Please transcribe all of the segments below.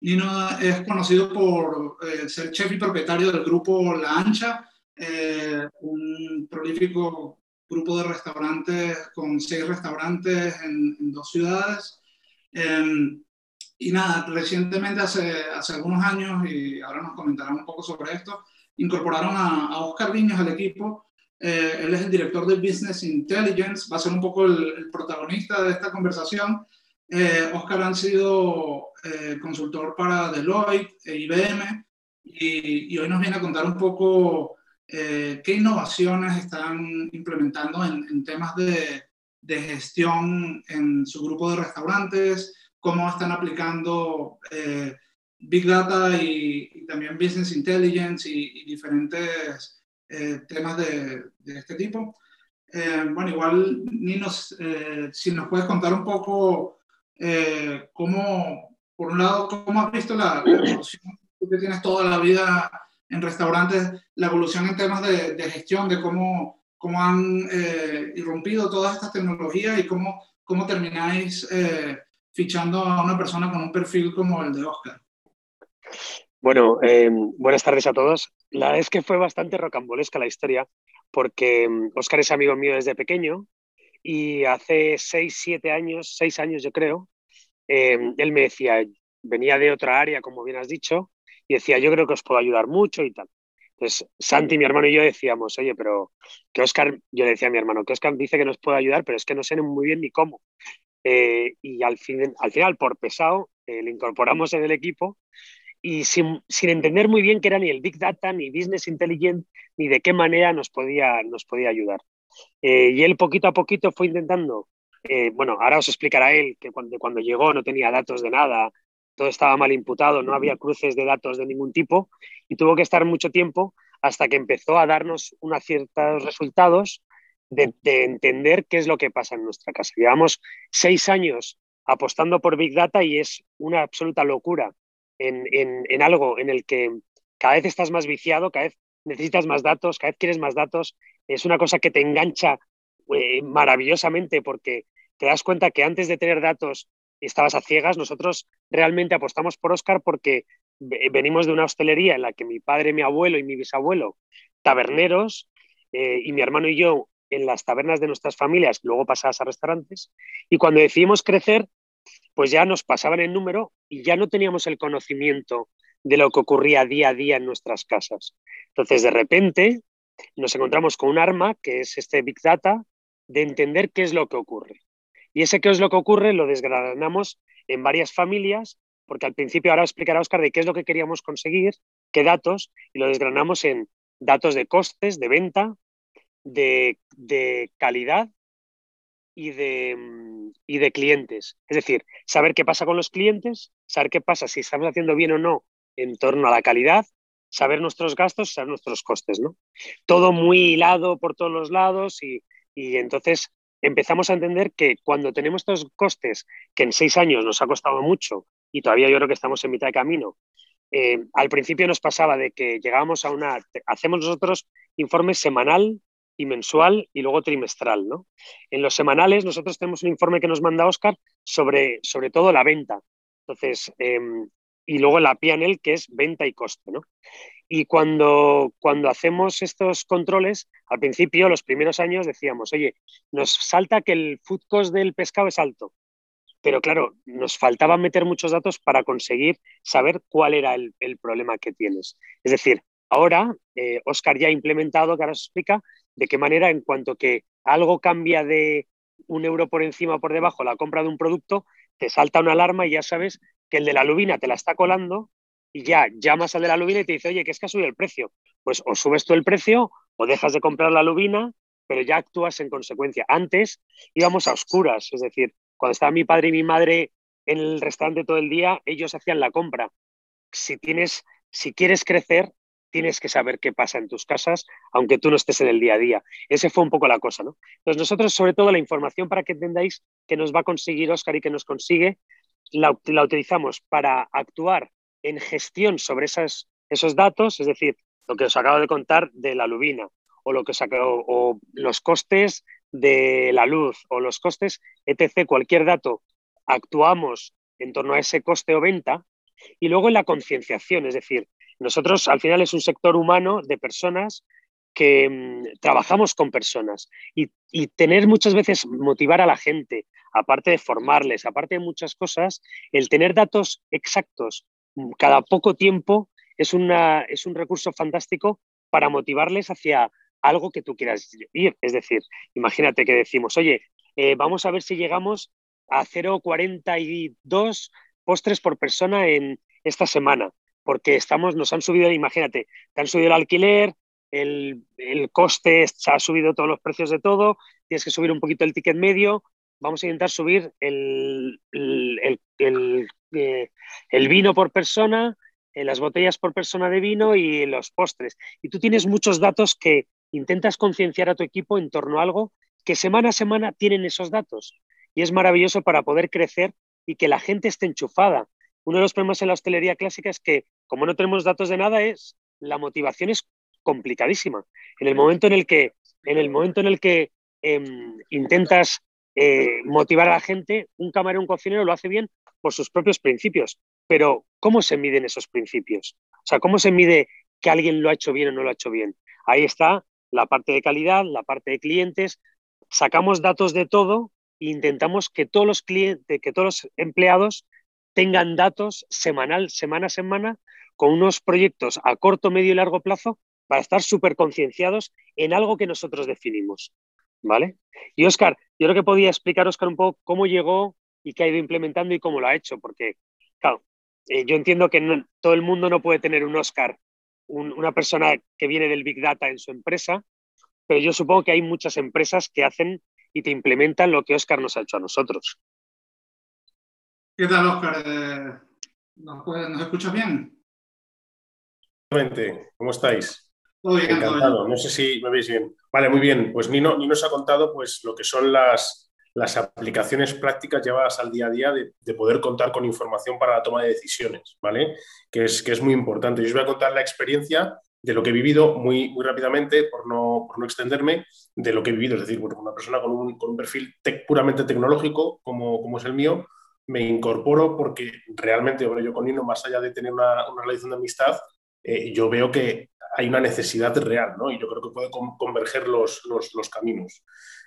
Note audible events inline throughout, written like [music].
Nino es conocido por eh, ser chef y propietario del grupo La Ancha, eh, un prolífico grupo de restaurantes con seis restaurantes en, dos ciudades. Em, y nada, recientemente, hace, hace algunos años, y ahora nos comentarán un poco sobre esto, incorporaron a, a Oscar Viñas al equipo. Eh, él es el director de Business Intelligence, va a ser un poco el, protagonista de esta conversación. Eh, Oscar ha sido eh, consultor para Deloitte e IBM y, y, hoy nos viene a contar un poco qué innovaciones están implementando en, temas de, gestión en su grupo de restaurantes, cómo están aplicando Big Data y, también Business Intelligence y, diferentes eh, temas de, este tipo. Eh, bueno, igual, Nino, eh, si nos puedes contar un poco cómo, por un lado, cómo has visto la, evolución, que tienes toda la vida en restaurantes, la evolución en temas de, gestión, de cómo, cómo han irrumpido todas estas tecnologías y cómo, cómo termináis fichando a una persona con un perfil como el de Oscar. Bueno, em, buenas tardes a todos. La verdad es que fue bastante rocambolesca la historia, porque Oscar em, es amigo mío desde pequeño y hace seis, siete años, seis años yo creo, em, él me decía, venía de otra área, como bien has dicho, y decía, yo creo que os puedo ayudar mucho y tal. Entonces, Santi, mi hermano y yo decíamos, oye, pero que Oscar, yo le decía a mi hermano, que Oscar dice que nos puede ayudar, pero es que no sé muy bien ni cómo. Eh, y al, fin, al final, por pesado, eh, le incorporamos en el equipo y sin, sin, entender muy bien qué era ni el Big Data, ni Business Intelligence, ni de qué manera nos podía, nos podía ayudar. Eh, y él poquito a poquito fue intentando, eh, bueno, ahora os explicará él que cuando, cuando llegó no tenía datos de nada, todo estaba mal imputado, no había cruces de datos de ningún tipo y tuvo que estar mucho tiempo hasta que empezó a darnos unos ciertos resultados de, de, entender qué es lo que pasa en nuestra casa. Llevamos seis años apostando por Big Data y es una absoluta locura en, algo en el que cada vez estás más viciado, cada vez necesitas más datos, cada vez quieres más datos, es una cosa que te engancha eh, maravillosamente porque te das cuenta que antes de tener datos estabas a ciegas. Nosotros realmente apostamos por Oscar porque venimos de una hostelería en la que mi padre, mi abuelo y mi bisabuelo, taberneros, eh, y mi hermano y yo en las tabernas de nuestras familias, luego pasadas a restaurantes, y cuando decidimos crecer, pues ya nos pasaban el número y ya no teníamos el conocimiento de lo que ocurría día a día en nuestras casas. Entonces, de repente, nos encontramos con un arma, que es este Big Data, de entender qué es lo que ocurre. Y ese qué es lo que ocurre lo desgranamos en varias familias, porque al principio ahora explicará Oscar de qué es lo que queríamos conseguir, qué datos, y lo desgranamos en datos de costes, de venta, de, de calidad y de, y de clientes. Es decir, saber qué pasa con los clientes, saber qué pasa si estamos haciendo bien o no en torno a la calidad, saber nuestros gastos, saber nuestros costes, ¿no? Todo muy hilado por todos los lados y, y entonces empezamos a entender que cuando tenemos estos costes, que en seis años nos ha costado mucho y todavía yo creo que estamos en mitad de camino, eh, al principio nos pasaba de que llegábamos a una, hacemos nosotros informes semanal y mensual y luego trimestral. ¿no? En los semanales nosotros tenemos un informe que nos manda Oscar sobre, sobre todo la venta. Entonces, em, y luego la PNL, que es venta y coste. ¿no? Y cuando, cuando hacemos estos controles, al principio, los primeros años, decíamos, oye, nos salta que el food cost del pescado es alto. Pero claro, nos faltaba meter muchos datos para conseguir saber cuál era el, el problema que tienes. Es decir, ahora eh, Oscar ya ha implementado, que ahora os explica, de qué manera en cuanto que algo cambia de un euro por encima o por debajo la compra de un producto, te salta una alarma y ya sabes que el de la lubina te la está colando y ya llamas al de la lubina y te dice, oye, que es que ha subido el precio. Pues o subes tú el precio o dejas de comprar la lubina, pero ya actúas en consecuencia. Antes íbamos a oscuras, es decir, cuando estaba mi padre y mi madre en el restaurante todo el día, ellos hacían la compra. Si tienes, si quieres crecer, tienes que saber qué pasa en tus casas, aunque tú no estés en el día a día. Ese fue un poco la cosa, ¿no? Entonces nosotros, sobre todo, la información para que entendáis que nos va a conseguir Oscar y que nos consigue, la, utilizamos para actuar en gestión sobre esos datos, es decir, lo que os acabo de contar de la lubina, o, lo que os acabo, o los costes de la luz, o los costes, etc., cualquier dato, actuamos en torno a ese coste o venta Y luego en la concienciación, es decir, nosotros al final es un sector humano de personas que mm, trabajamos con personas y, tener muchas veces, motivar a la gente, aparte de formarles, aparte de muchas cosas, el tener datos exactos cada poco tiempo es, una, es un recurso fantástico para motivarles hacia algo que tú quieras ir. Es decir, imagínate que decimos, oye, eh, vamos a ver si llegamos a 0,42 postres por persona en esta semana, porque estamos, nos han subido, imagínate, te han subido el alquiler, el, coste, se ha subido todos los precios de todo, tienes que subir un poquito el ticket medio, vamos a intentar subir el, el, eh, vino por persona, eh, las botellas por persona de vino y los postres. Y tú tienes muchos datos que intentas concienciar a tu equipo en torno a algo que semana a semana tienen esos datos. Y es maravilloso para poder crecer y que la gente esté enchufada. Uno de los problemas en la hostelería clásica es que, como no tenemos datos de nada, es la motivación es complicadísima. En el momento en el que, en el momento en el que em, intentas eh, motivar a la gente, un camarero, un cocinero lo hace bien por sus propios principios. Pero, ¿cómo se miden esos principios? O sea, ¿cómo se mide que alguien lo ha hecho bien o no lo ha hecho bien? Ahí está la parte de calidad, la parte de clientes. Sacamos datos de todo e intentamos que todos los clientes, que todos los empleados tengan datos semanal, semana a semana, con unos proyectos a corto, medio y largo plazo para estar súper concienciados en algo que nosotros definimos. ¿Vale? Y Oscar, yo creo que podía explicar, Oscar, un poco cómo llegó y qué ha ido implementando y cómo lo ha hecho, porque, claro, eh, yo entiendo que todo el mundo no puede tener un Oscar, una persona que viene del Big Data en su empresa, pero yo supongo que hay muchas empresas que hacen y te implementan lo que Oscar nos ha hecho a nosotros. ¿Qué tal, Oscar? Eh, ¿nos, ¿Nos escuchas bien? ¿Cómo estáis? Encantado. No sé si me veis bien. Vale, muy bien. Pues Nino, Nino nos ha contado pues, lo que son las, las aplicaciones prácticas llevadas al día a día de, poder contar con información para la toma de decisiones, ¿vale? Que es, que es muy importante. Yo os voy a contar la experiencia de lo que he vivido muy, muy rápidamente, por no, por no extenderme, de lo que he vivido. Es decir, una persona con un, con un perfil puramente tecnológico, como, como es el mío, me incorporo porque realmente, bueno, yo con Nino, más allá de tener una, una relación de amistad, eh, yo veo que hay una necesidad real, ¿no? Y yo creo que puede converger los, los, caminos.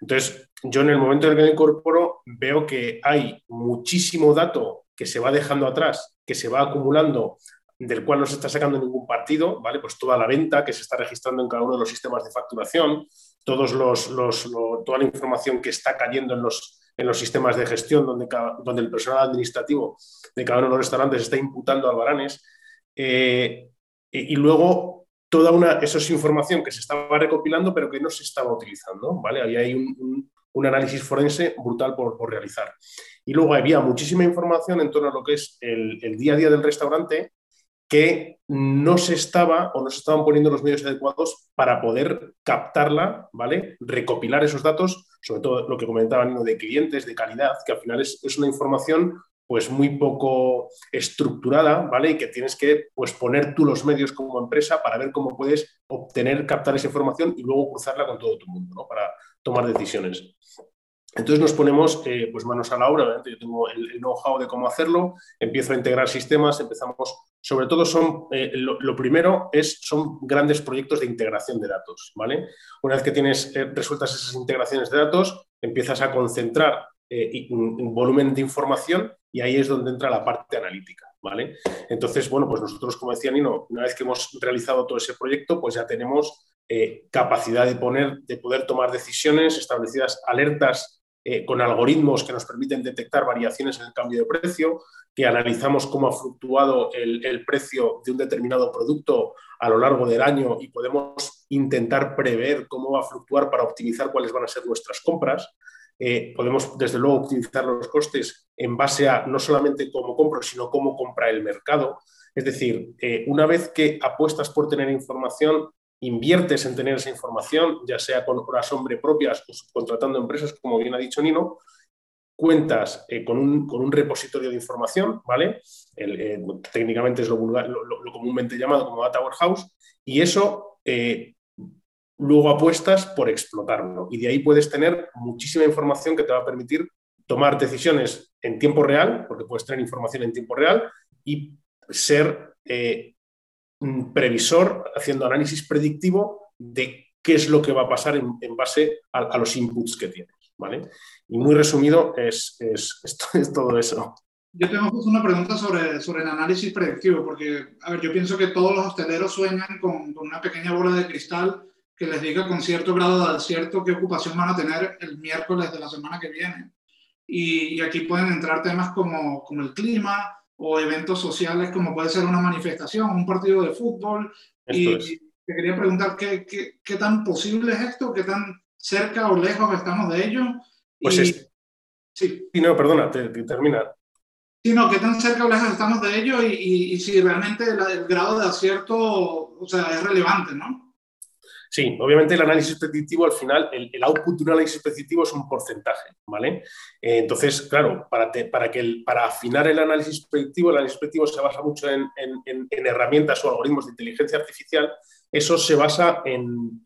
Entonces, yo en el momento en el que me incorporo veo que hay muchísimo dato que se va dejando atrás, que se va acumulando, del cual no se está sacando ningún partido, ¿vale? Pues toda la venta que se está registrando en cada uno de los sistemas de facturación, todos los, los toda la información que está cayendo en los, en los sistemas de gestión, donde, donde el personal administrativo de cada uno de los restaurantes está imputando albaranes. Eh, y luego toda una, eso es información que se estaba recopilando pero que no se estaba utilizando, ¿vale? Había ahí un, análisis forense brutal por, realizar. Y luego había muchísima información en torno a lo que es el, día a día del restaurante que no se estaba o no se estaban poniendo los medios adecuados para poder captarla, ¿vale? Recopilar esos datos, sobre todo lo que comentaban de clientes, de calidad, que al final es, es una información pues muy poco estructurada, ¿vale? Y que tienes que pues, poner tú los medios como empresa para ver cómo puedes obtener, captar esa información y luego cruzarla con todo tu mundo, ¿no? Para tomar decisiones. Entonces nos ponemos eh, pues manos a la obra, yo tengo el, know-how de cómo hacerlo, empiezo a integrar sistemas, empezamos, sobre todo son, eh, lo, primero es, son grandes proyectos de integración de datos, ¿vale? Una vez que tienes eh, resueltas esas integraciones de datos, empiezas a concentrar un, volumen de información y ahí es donde entra la parte analítica, ¿vale? Entonces, bueno, pues nosotros, como decía Nino, una vez que hemos realizado todo ese proyecto, pues ya tenemos eh, capacidad de, poner, de poder tomar decisiones, establecidas alertas eh, con algoritmos que nos permiten detectar variaciones en el cambio de precio, que analizamos cómo ha fluctuado el, precio de un determinado producto a lo largo del año y podemos intentar prever cómo va a fluctuar para optimizar cuáles van a ser nuestras compras. Eh, podemos desde luego optimizar los costes en base a no solamente cómo compro, sino cómo compra el mercado. Es decir, eh, una vez que apuestas por tener información, inviertes en tener esa información, ya sea con horas hombre propias o subcontratando empresas, como bien ha dicho Nino, cuentas eh, con, un, con, un, repositorio de información, ¿vale? técnicamente es lo, comúnmente llamado como data warehouse, y eso luego apuestas por explotarlo. Y de ahí puedes tener muchísima información que te va a permitir tomar decisiones en tiempo real, porque puedes tener información en tiempo real, y ser eh, previsor, haciendo análisis predictivo de qué es lo que va a pasar en, base a, los inputs que tienes. ¿vale? Y muy resumido es, es, [laughs] es todo eso. Yo tengo una pregunta sobre, sobre el análisis predictivo, porque, a ver, yo pienso que todos los hosteleros sueñan con, con una pequeña bola de cristal que les diga con cierto grado de acierto qué ocupación van a tener el miércoles de la semana que viene. Y, aquí pueden entrar temas como, como el clima o eventos sociales como puede ser una manifestación, un partido de fútbol. y te quería preguntar ¿qué, qué, qué, tan posible es esto, qué tan cerca o lejos estamos de ello. Pues es... Sí. sí, no, perdona, te, termina sino qué tan cerca o lejos estamos de ello y, y, si realmente el, grado de acierto o sea, es relevante, ¿no? Sí, obviamente el análisis predictivo al final, el, output de un análisis predictivo es un porcentaje, ¿vale? Eh, entonces, claro, para, para, que para afinar el análisis predictivo, el análisis predictivo se basa mucho en herramientas o algoritmos de inteligencia artificial, eso se basa en,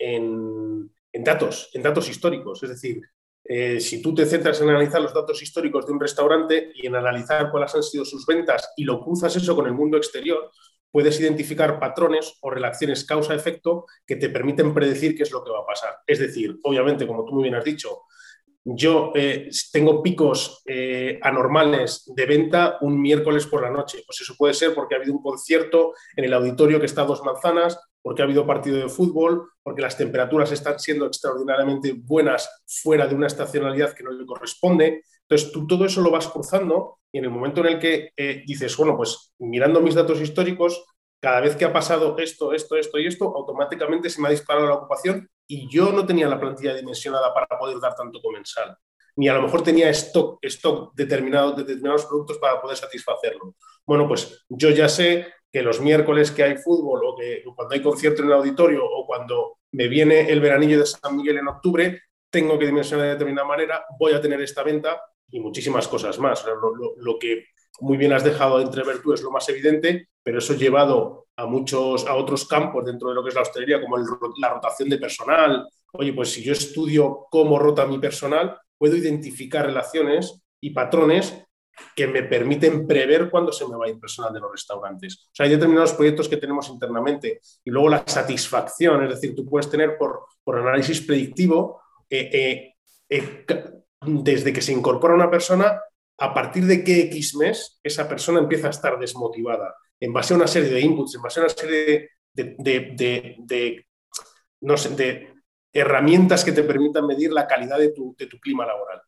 datos, en datos históricos, es decir, eh, si tú te centras en analizar los datos históricos de un restaurante y en analizar cuáles han sido sus ventas y lo cruzas eso con el mundo exterior, puedes identificar patrones o relaciones causa-efecto que te permiten predecir qué es lo que va a pasar. Es decir, obviamente, como tú muy bien has dicho, yo eh, tengo picos eh, anormales de venta un miércoles por la noche. Pues eso puede ser porque ha habido un concierto en el auditorio que está a dos manzanas, porque ha habido partido de fútbol, porque las temperaturas están siendo extraordinariamente buenas fuera de una estacionalidad que no le corresponde. Entonces, tú todo eso lo vas cruzando y en el momento en el que eh, dices, bueno, pues mirando mis datos históricos, cada vez que ha pasado esto, esto, esto y esto, automáticamente se me ha disparado la ocupación y yo no tenía la plantilla dimensionada para poder dar tanto comensal. Ni a lo mejor tenía stock, stock determinado, de determinados productos para poder satisfacerlo. Bueno, pues yo ya sé que los miércoles que hay fútbol o que cuando hay concierto en el auditorio o cuando me viene el veranillo de San Miguel en octubre, tengo que dimensionar de determinada manera, voy a tener esta venta y muchísimas cosas más. lo, que muy bien has dejado entrever tú es lo más evidente, pero eso llevado a muchos, a otros campos dentro de lo que es la hostelería, como la rotación de personal. Oye, pues si yo estudio cómo rota mi personal, puedo identificar relaciones y patrones que me permiten prever cuándo se me va a ir personal de los restaurantes. O sea, hay determinados proyectos que tenemos internamente y luego la satisfacción, es decir, tú puedes tener por, por análisis predictivo, eh, eh, eh, desde que se incorpora una persona, a partir de qué X mes esa persona empieza a estar desmotivada, en base a una serie de inputs, en base a una serie de, herramientas que te permitan medir la calidad de tu, tu clima laboral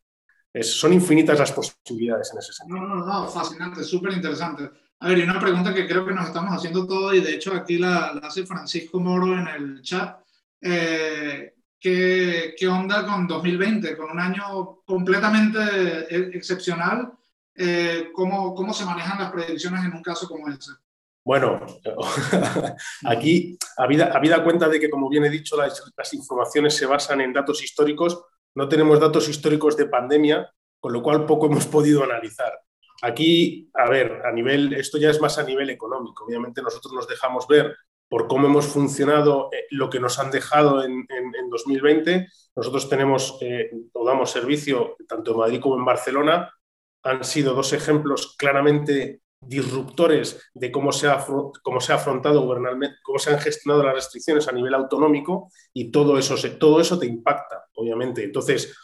son infinitas las posibilidades en ese sentido. No, no, no, fascinante, súper interesante. A ver, y una pregunta que creo que nos estamos haciendo todo, y de hecho aquí la, hace Francisco Moro en el chat. Eh, ¿qué, ¿qué, onda con 2020? Con un año completamente excepcional, eh, ¿cómo, ¿cómo se manejan las predicciones en un caso como ese? Bueno, [laughs] aquí, habida cuenta de que, como bien he dicho, las, las informaciones se basan en datos históricos, no tenemos datos históricos de pandemia, con lo cual poco hemos podido analizar. Aquí, a ver, a nivel, esto ya es más a nivel económico. Obviamente nosotros nos dejamos ver por cómo hemos funcionado eh, lo que nos han dejado en, 2020. Nosotros tenemos eh, o damos servicio tanto en Madrid como en Barcelona. Han sido dos ejemplos claramente disruptores de cómo se ha, cómo se ha afrontado gubernamentalmente, cómo se han gestionado las restricciones a nivel autonómico y todo eso, todo eso te impacta, obviamente. Entonces,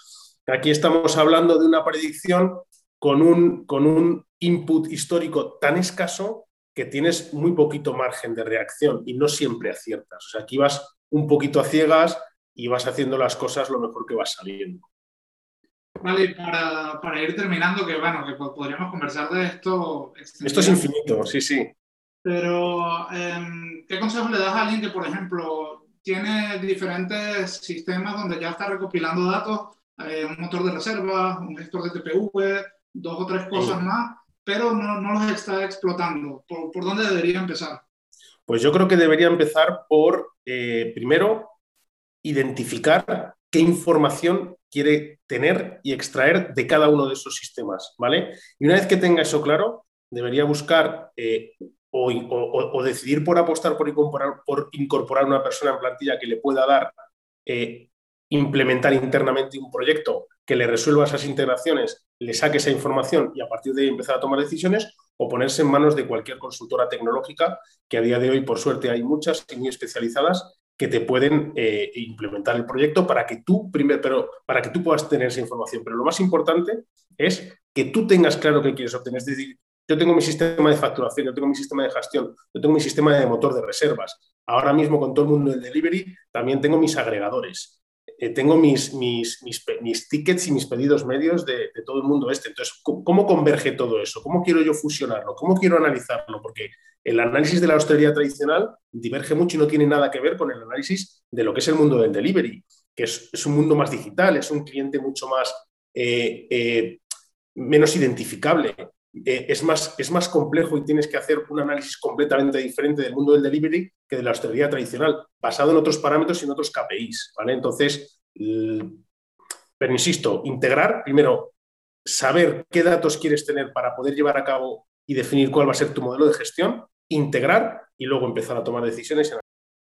aquí estamos hablando de una predicción con un, con un input histórico tan escaso que tienes muy poquito margen de reacción y no siempre aciertas. O sea, aquí vas un poquito a ciegas y vas haciendo las cosas lo mejor que vas saliendo. Vale, para, para, ir terminando, que bueno, que podríamos conversar de esto. Esto es infinito, sí, sí. Pero, em, ¿qué consejo le das a alguien que, por ejemplo, tiene diferentes sistemas donde ya está recopilando datos, eh, un motor de reserva, un gestor de TPV, dos o tres cosas más, pero no, no, los está explotando? ¿Por, ¿Por, dónde debería empezar? Pues yo creo que debería empezar por, eh, primero, identificar qué información quiere tener y extraer de cada uno de esos sistemas, ¿vale? Y una vez que tenga eso claro, debería buscar eh, o, decidir por apostar por incorporar, por incorporar una persona en plantilla que le pueda dar, eh, implementar internamente un proyecto que le resuelva esas integraciones, le saque esa información y a partir de ahí empezar a tomar decisiones, o ponerse en manos de cualquier consultora tecnológica, que a día de hoy, por suerte, hay muchas y muy especializadas que te pueden eh, implementar el proyecto para que tú pero para que tú puedas tener esa información. Pero lo más importante es que tú tengas claro qué quieres obtener. Es decir, yo tengo mi sistema de facturación, yo tengo mi sistema de gestión, yo tengo mi sistema de motor de reservas. Ahora mismo con todo el mundo del delivery también tengo mis agregadores. Eh, tengo mis, mis, mis, tickets y mis pedidos medios de, todo el mundo este. Entonces, ¿cómo, converge todo eso? ¿Cómo quiero yo fusionarlo? ¿Cómo quiero analizarlo? Porque el análisis de la hostelería tradicional diverge mucho y no tiene nada que ver con el análisis de lo que es el mundo del delivery, que es, un mundo más digital, es un cliente mucho más eh, eh, menos identificable. Eh, es, más, es más complejo y tienes que hacer un análisis completamente diferente del mundo del delivery que de la hostelería tradicional, basado en otros parámetros y en otros KPIs. ¿vale? Entonces, pero insisto, integrar, primero, saber qué datos quieres tener para poder llevar a cabo y definir cuál va a ser tu modelo de gestión, integrar y luego empezar a tomar decisiones